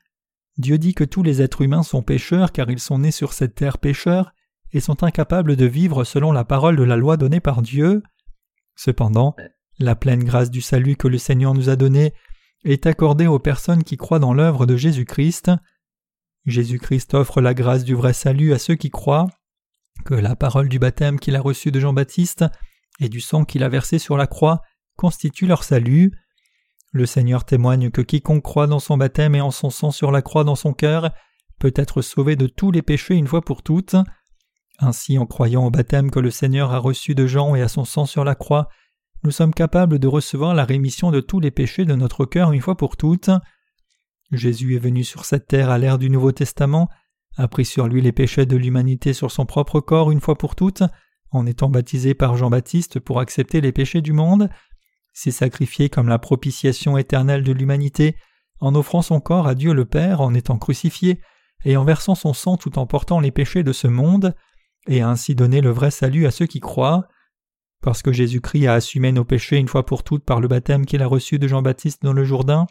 Dieu dit que tous les êtres humains sont pécheurs car ils sont nés sur cette terre pécheurs et sont incapables de vivre selon la parole de la loi donnée par Dieu. Cependant, la pleine grâce du salut que le Seigneur nous a donnée est accordée aux personnes qui croient dans l'œuvre de Jésus-Christ. Jésus-Christ offre la grâce du vrai salut à ceux qui croient, que la parole du baptême qu'il a reçu de Jean-Baptiste et du sang qu'il a versé sur la croix constitue leur salut. Le Seigneur témoigne que quiconque croit dans son baptême et en son sang sur la croix dans son cœur peut être sauvé de tous les péchés une fois pour toutes. Ainsi, en croyant au baptême que le Seigneur a reçu de Jean et à son sang sur la croix, nous sommes capables de recevoir la rémission de tous les péchés de notre cœur une fois pour toutes. Jésus est venu sur cette terre à l'ère du Nouveau Testament, a pris sur lui les péchés de l'humanité sur son propre corps une fois pour toutes, en étant baptisé par Jean-Baptiste pour accepter les péchés du monde, s'est sacrifié comme la propitiation éternelle de l'humanité, en offrant son corps à Dieu le Père en étant crucifié, et en versant son sang tout en portant les péchés de ce monde, et a ainsi donné le vrai salut à ceux qui croient. Parce que Jésus-Christ a assumé nos péchés une fois pour toutes par le baptême qu'il a reçu de Jean-Baptiste dans le Jourdain,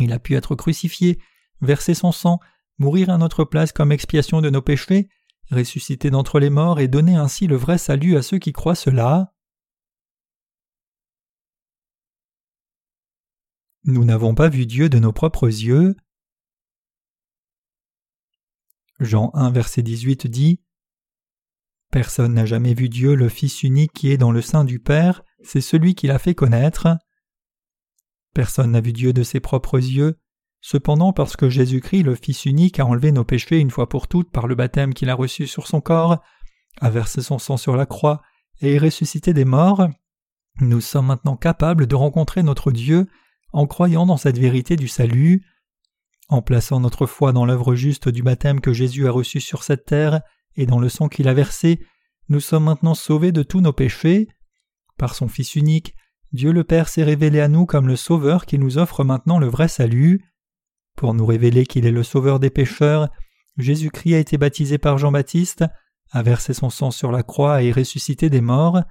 il a pu être crucifié, verser son sang, mourir à notre place comme expiation de nos péchés, ressusciter d'entre les morts et donner ainsi le vrai salut à ceux qui croient cela. Nous n'avons pas vu Dieu de nos propres yeux. Jean 1 verset 18 dit Personne n'a jamais vu Dieu, le Fils unique qui est dans le sein du Père, c'est celui qui l'a fait connaître. Personne n'a vu Dieu de ses propres yeux. Cependant, parce que Jésus-Christ, le Fils unique, a enlevé nos péchés une fois pour toutes par le baptême qu'il a reçu sur son corps, a versé son sang sur la croix et est ressuscité des morts, nous sommes maintenant capables de rencontrer notre Dieu en croyant dans cette vérité du salut. En plaçant notre foi dans l'œuvre juste du baptême que Jésus a reçu sur cette terre, et dans le sang qu'il a versé, nous sommes maintenant sauvés de tous nos péchés. Par son Fils unique, Dieu le Père s'est révélé à nous comme le Sauveur qui nous offre maintenant le vrai salut. Pour nous révéler qu'il est le Sauveur des pécheurs, Jésus-Christ a été baptisé par Jean-Baptiste, a versé son sang sur la croix et ressuscité des morts.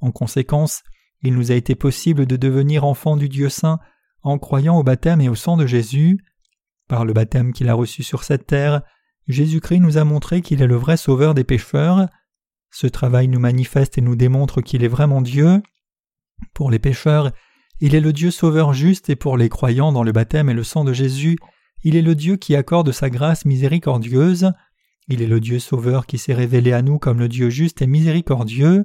En conséquence, il nous a été possible de devenir enfants du Dieu saint en croyant au baptême et au sang de Jésus. Par le baptême qu'il a reçu sur cette terre, Jésus-Christ nous a montré qu'il est le vrai sauveur des pécheurs. Ce travail nous manifeste et nous démontre qu'il est vraiment Dieu. Pour les pécheurs, il est le Dieu sauveur juste et pour les croyants dans le baptême et le sang de Jésus, il est le Dieu qui accorde sa grâce miséricordieuse. Il est le Dieu sauveur qui s'est révélé à nous comme le Dieu juste et miséricordieux.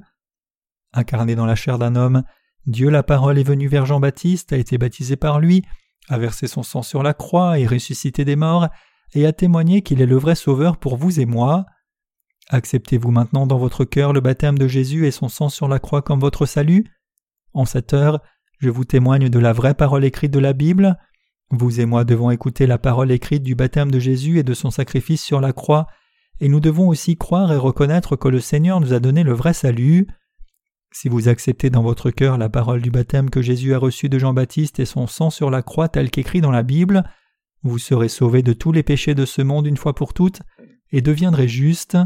Incarné dans la chair d'un homme, Dieu la parole est venu vers Jean-Baptiste, a été baptisé par lui, a versé son sang sur la croix et ressuscité des morts, et a témoigné qu'il est le vrai sauveur pour vous et moi. Acceptez-vous maintenant dans votre cœur le baptême de Jésus et son sang sur la croix comme votre salut? En cette heure, je vous témoigne de la vraie parole écrite de la Bible. Vous et moi devons écouter la parole écrite du baptême de Jésus et de son sacrifice sur la croix, et nous devons aussi croire et reconnaître que le Seigneur nous a donné le vrai salut. Si vous acceptez dans votre cœur la parole du baptême que Jésus a reçu de Jean-Baptiste et son sang sur la croix tel qu'écrit dans la Bible, vous serez sauvés de tous les péchés de ce monde une fois pour toutes et deviendrez justes.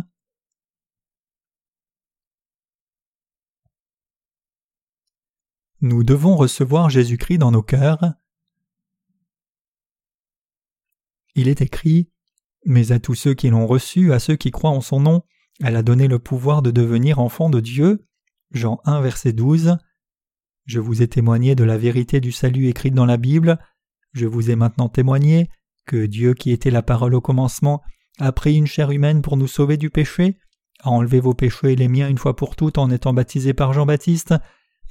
Nous devons recevoir Jésus-Christ dans nos cœurs. Il est écrit Mais à tous ceux qui l'ont reçu, à ceux qui croient en son nom, elle a donné le pouvoir de devenir enfants de Dieu. Jean 1, verset 12. Je vous ai témoigné de la vérité du salut écrite dans la Bible. Je vous ai maintenant témoigné que Dieu, qui était la parole au commencement, a pris une chair humaine pour nous sauver du péché, a enlevé vos péchés et les miens une fois pour toutes en étant baptisé par Jean-Baptiste,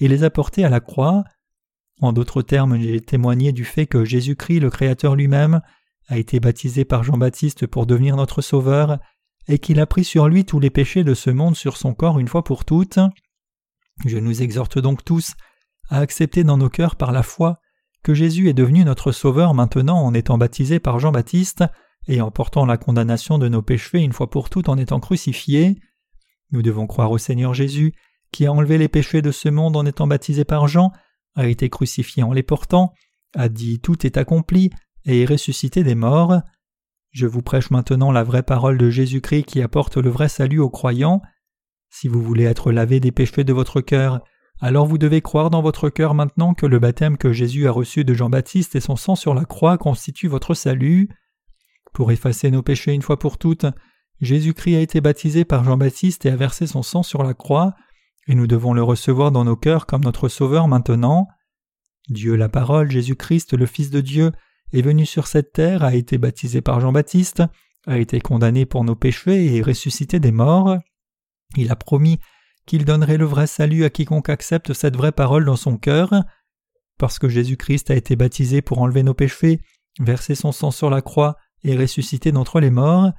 et les a à la croix. En d'autres termes, j'ai témoigné du fait que Jésus-Christ, le Créateur lui-même, a été baptisé par Jean-Baptiste pour devenir notre Sauveur, et qu'il a pris sur lui tous les péchés de ce monde sur son corps une fois pour toutes. Je nous exhorte donc tous à accepter dans nos cœurs par la foi que Jésus est devenu notre Sauveur maintenant en étant baptisé par Jean-Baptiste et en portant la condamnation de nos péchés une fois pour toutes en étant crucifié. Nous devons croire au Seigneur Jésus qui a enlevé les péchés de ce monde en étant baptisé par Jean, a été crucifié en les portant, a dit tout est accompli et est ressuscité des morts. Je vous prêche maintenant la vraie parole de Jésus-Christ qui apporte le vrai salut aux croyants. Si vous voulez être lavé des péchés de votre cœur, alors vous devez croire dans votre cœur maintenant que le baptême que Jésus a reçu de Jean-Baptiste et son sang sur la croix constitue votre salut. Pour effacer nos péchés une fois pour toutes, Jésus-Christ a été baptisé par Jean-Baptiste et a versé son sang sur la croix, et nous devons le recevoir dans nos cœurs comme notre Sauveur maintenant. Dieu la parole, Jésus-Christ, le Fils de Dieu, est venu sur cette terre, a été baptisé par Jean-Baptiste, a été condamné pour nos péchés et ressuscité des morts. Il a promis qu'il donnerait le vrai salut à quiconque accepte cette vraie parole dans son cœur. Parce que Jésus-Christ a été baptisé pour enlever nos péchés, verser son sang sur la croix et ressusciter d'entre les morts,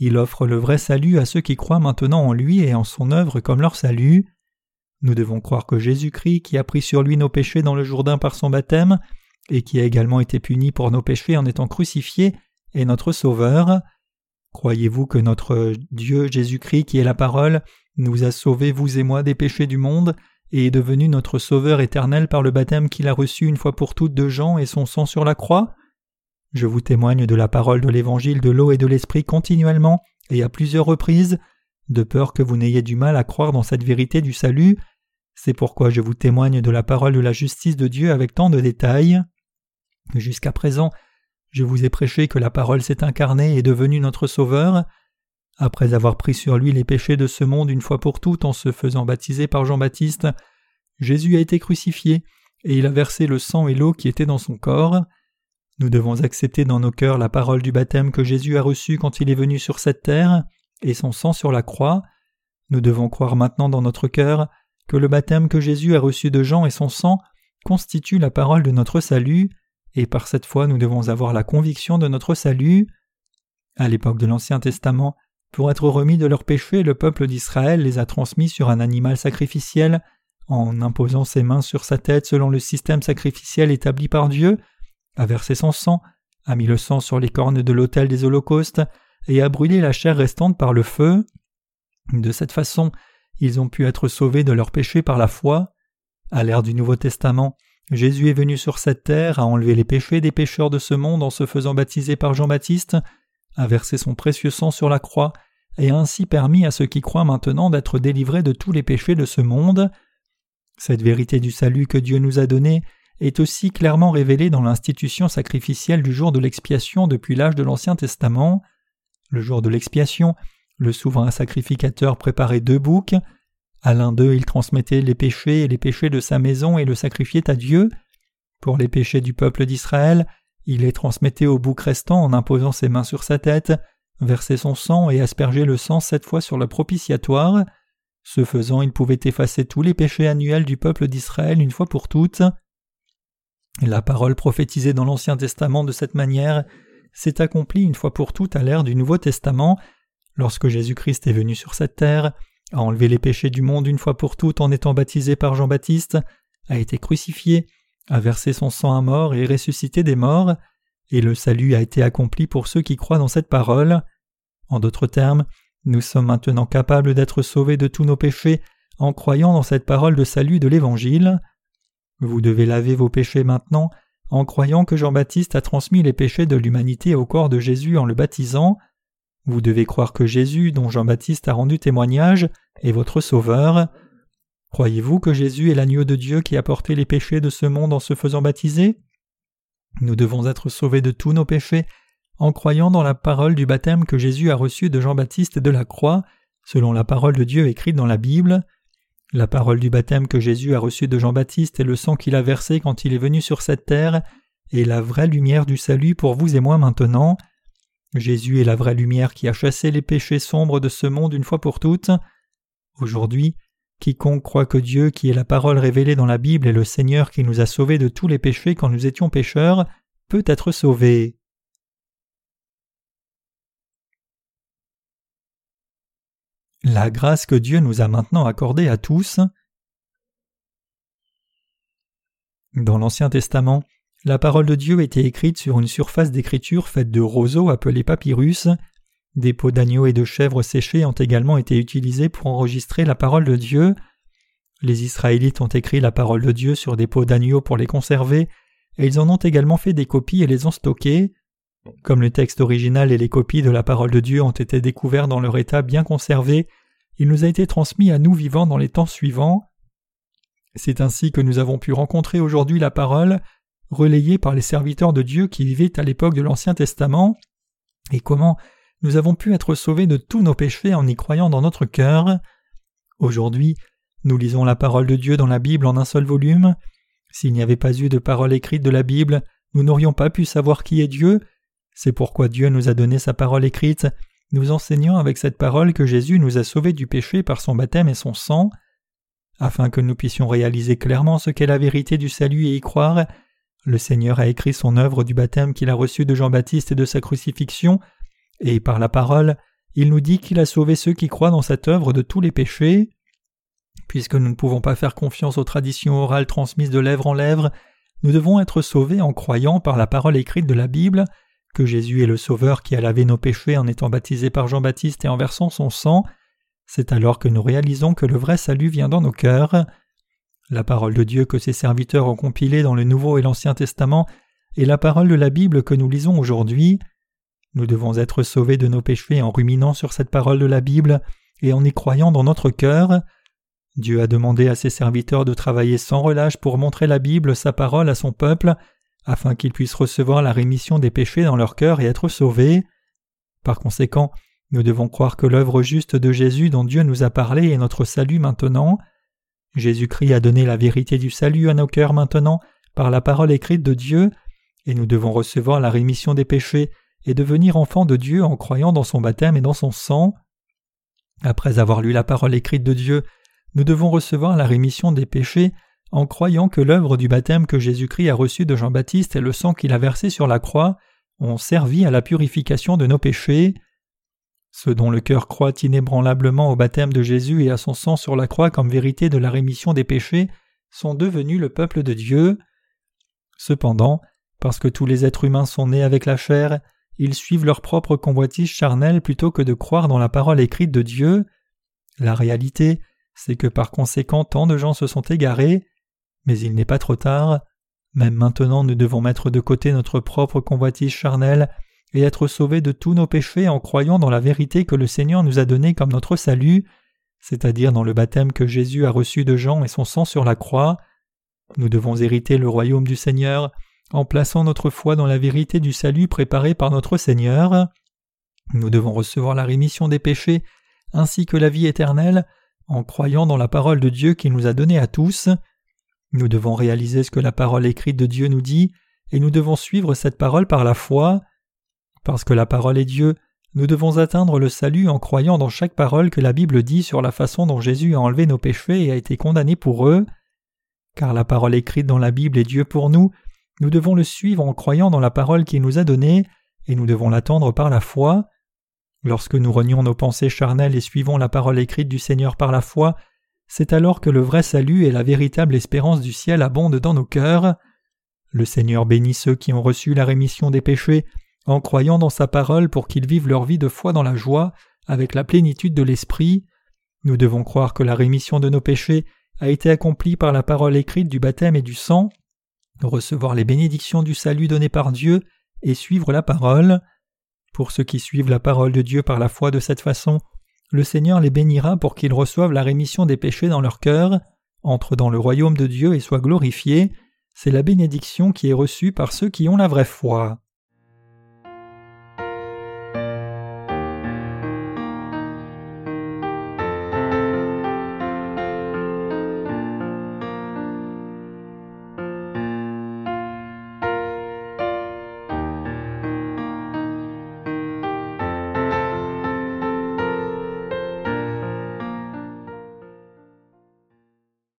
il offre le vrai salut à ceux qui croient maintenant en lui et en son œuvre comme leur salut. Nous devons croire que Jésus-Christ, qui a pris sur lui nos péchés dans le Jourdain par son baptême, et qui a également été puni pour nos péchés en étant crucifié, est notre Sauveur. Croyez-vous que notre Dieu Jésus-Christ, qui est la parole, nous a sauvés, vous et moi, des péchés du monde, et est devenu notre Sauveur éternel par le baptême qu'il a reçu une fois pour toutes de Jean et son sang sur la croix? Je vous témoigne de la parole de l'Évangile de l'eau et de l'Esprit continuellement et à plusieurs reprises, de peur que vous n'ayez du mal à croire dans cette vérité du salut, c'est pourquoi je vous témoigne de la parole de la justice de Dieu avec tant de détails. Jusqu'à présent, je vous ai prêché que la parole s'est incarnée et est devenue notre Sauveur. Après avoir pris sur lui les péchés de ce monde une fois pour toutes en se faisant baptiser par Jean-Baptiste, Jésus a été crucifié et il a versé le sang et l'eau qui étaient dans son corps. Nous devons accepter dans nos cœurs la parole du baptême que Jésus a reçue quand il est venu sur cette terre et son sang sur la croix. Nous devons croire maintenant dans notre cœur que le baptême que Jésus a reçu de Jean et son sang constitue la parole de notre salut, et par cette foi nous devons avoir la conviction de notre salut. À l'époque de l'Ancien Testament, pour être remis de leurs péchés, le peuple d'Israël les a transmis sur un animal sacrificiel, en imposant ses mains sur sa tête selon le système sacrificiel établi par Dieu, a versé son sang, a mis le sang sur les cornes de l'autel des holocaustes, et a brûlé la chair restante par le feu. De cette façon, ils ont pu être sauvés de leurs péchés par la foi. À l'ère du Nouveau Testament, Jésus est venu sur cette terre, a enlevé les péchés des pécheurs de ce monde en se faisant baptiser par Jean-Baptiste, a versé son précieux sang sur la croix, et a ainsi permis à ceux qui croient maintenant d'être délivrés de tous les péchés de ce monde. Cette vérité du salut que Dieu nous a donnée est aussi clairement révélée dans l'institution sacrificielle du jour de l'expiation depuis l'âge de l'Ancien Testament. Le jour de l'expiation, le souverain sacrificateur préparait deux boucs. À l'un d'eux, il transmettait les péchés et les péchés de sa maison et le sacrifiait à Dieu. Pour les péchés du peuple d'Israël, il les transmettait au bouc restant en imposant ses mains sur sa tête, versait son sang et aspergeait le sang sept fois sur le propitiatoire. Ce faisant, il pouvait effacer tous les péchés annuels du peuple d'Israël une fois pour toutes. La parole prophétisée dans l'Ancien Testament de cette manière s'est accomplie une fois pour toutes à l'ère du Nouveau Testament, lorsque Jésus-Christ est venu sur cette terre, a enlevé les péchés du monde une fois pour toutes en étant baptisé par Jean-Baptiste, a été crucifié, a versé son sang à mort et ressuscité des morts, et le salut a été accompli pour ceux qui croient dans cette parole. En d'autres termes, nous sommes maintenant capables d'être sauvés de tous nos péchés en croyant dans cette parole de salut de l'Évangile. Vous devez laver vos péchés maintenant en croyant que Jean-Baptiste a transmis les péchés de l'humanité au corps de Jésus en le baptisant. Vous devez croire que Jésus, dont Jean-Baptiste a rendu témoignage, est votre Sauveur. Croyez-vous que Jésus est l'agneau de Dieu qui a porté les péchés de ce monde en se faisant baptiser? Nous devons être sauvés de tous nos péchés en croyant dans la parole du baptême que Jésus a reçu de Jean-Baptiste de la croix, selon la parole de Dieu écrite dans la Bible. La parole du baptême que Jésus a reçu de Jean-Baptiste et le sang qu'il a versé quand il est venu sur cette terre est la vraie lumière du salut pour vous et moi maintenant. Jésus est la vraie lumière qui a chassé les péchés sombres de ce monde une fois pour toutes. Aujourd'hui, quiconque croit que Dieu, qui est la parole révélée dans la Bible, est le Seigneur qui nous a sauvés de tous les péchés quand nous étions pécheurs, peut être sauvé. La grâce que Dieu nous a maintenant accordée à tous. Dans l'Ancien Testament, la parole de Dieu était écrite sur une surface d'écriture faite de roseaux appelés papyrus. Des peaux d'agneaux et de chèvres séchées ont également été utilisés pour enregistrer la parole de Dieu. Les Israélites ont écrit la parole de Dieu sur des peaux d'agneaux pour les conserver, et ils en ont également fait des copies et les ont stockées. Comme le texte original et les copies de la parole de Dieu ont été découverts dans leur état bien conservé, il nous a été transmis à nous vivants dans les temps suivants. C'est ainsi que nous avons pu rencontrer aujourd'hui la parole, relayée par les serviteurs de Dieu qui vivaient à l'époque de l'Ancien Testament, et comment nous avons pu être sauvés de tous nos péchés en y croyant dans notre cœur. Aujourd'hui, nous lisons la parole de Dieu dans la Bible en un seul volume. S'il n'y avait pas eu de parole écrite de la Bible, nous n'aurions pas pu savoir qui est Dieu, c'est pourquoi Dieu nous a donné sa parole écrite, nous enseignant avec cette parole que Jésus nous a sauvés du péché par son baptême et son sang. Afin que nous puissions réaliser clairement ce qu'est la vérité du salut et y croire, le Seigneur a écrit son œuvre du baptême qu'il a reçu de Jean-Baptiste et de sa crucifixion, et par la parole, il nous dit qu'il a sauvé ceux qui croient dans cette œuvre de tous les péchés. Puisque nous ne pouvons pas faire confiance aux traditions orales transmises de lèvre en lèvre, nous devons être sauvés en croyant par la parole écrite de la Bible que Jésus est le Sauveur qui a lavé nos péchés en étant baptisé par Jean-Baptiste et en versant son sang, c'est alors que nous réalisons que le vrai salut vient dans nos cœurs. La parole de Dieu que ses serviteurs ont compilée dans le Nouveau et l'Ancien Testament est la parole de la Bible que nous lisons aujourd'hui. Nous devons être sauvés de nos péchés en ruminant sur cette parole de la Bible et en y croyant dans notre cœur. Dieu a demandé à ses serviteurs de travailler sans relâche pour montrer la Bible, sa parole, à son peuple, afin qu'ils puissent recevoir la rémission des péchés dans leur cœur et être sauvés. Par conséquent, nous devons croire que l'œuvre juste de Jésus dont Dieu nous a parlé est notre salut maintenant. Jésus-Christ a donné la vérité du salut à nos cœurs maintenant par la parole écrite de Dieu, et nous devons recevoir la rémission des péchés et devenir enfants de Dieu en croyant dans son baptême et dans son sang. Après avoir lu la parole écrite de Dieu, nous devons recevoir la rémission des péchés en croyant que l'œuvre du baptême que Jésus-Christ a reçu de Jean-Baptiste et le sang qu'il a versé sur la croix ont servi à la purification de nos péchés. Ceux dont le cœur croit inébranlablement au baptême de Jésus et à son sang sur la croix comme vérité de la rémission des péchés sont devenus le peuple de Dieu. Cependant, parce que tous les êtres humains sont nés avec la chair, ils suivent leur propre convoitise charnelle plutôt que de croire dans la parole écrite de Dieu. La réalité, c'est que par conséquent tant de gens se sont égarés, mais il n'est pas trop tard. Même maintenant nous devons mettre de côté notre propre convoitise charnelle et être sauvés de tous nos péchés en croyant dans la vérité que le Seigneur nous a donnée comme notre salut, c'est-à-dire dans le baptême que Jésus a reçu de Jean et son sang sur la croix. Nous devons hériter le royaume du Seigneur en plaçant notre foi dans la vérité du salut préparé par notre Seigneur. Nous devons recevoir la rémission des péchés ainsi que la vie éternelle en croyant dans la parole de Dieu qu'il nous a donnée à tous. Nous devons réaliser ce que la parole écrite de Dieu nous dit, et nous devons suivre cette parole par la foi. Parce que la parole est Dieu, nous devons atteindre le salut en croyant dans chaque parole que la Bible dit sur la façon dont Jésus a enlevé nos péchés et a été condamné pour eux. Car la parole écrite dans la Bible est Dieu pour nous, nous devons le suivre en croyant dans la parole qu'il nous a donnée, et nous devons l'attendre par la foi. Lorsque nous renions nos pensées charnelles et suivons la parole écrite du Seigneur par la foi, c'est alors que le vrai salut et la véritable espérance du ciel abondent dans nos cœurs. Le Seigneur bénit ceux qui ont reçu la rémission des péchés en croyant dans sa parole pour qu'ils vivent leur vie de foi dans la joie, avec la plénitude de l'Esprit. Nous devons croire que la rémission de nos péchés a été accomplie par la parole écrite du baptême et du sang, recevoir les bénédictions du salut donné par Dieu et suivre la parole. Pour ceux qui suivent la parole de Dieu par la foi de cette façon, le Seigneur les bénira pour qu'ils reçoivent la rémission des péchés dans leur cœur, entrent dans le royaume de Dieu et soient glorifiés. C'est la bénédiction qui est reçue par ceux qui ont la vraie foi.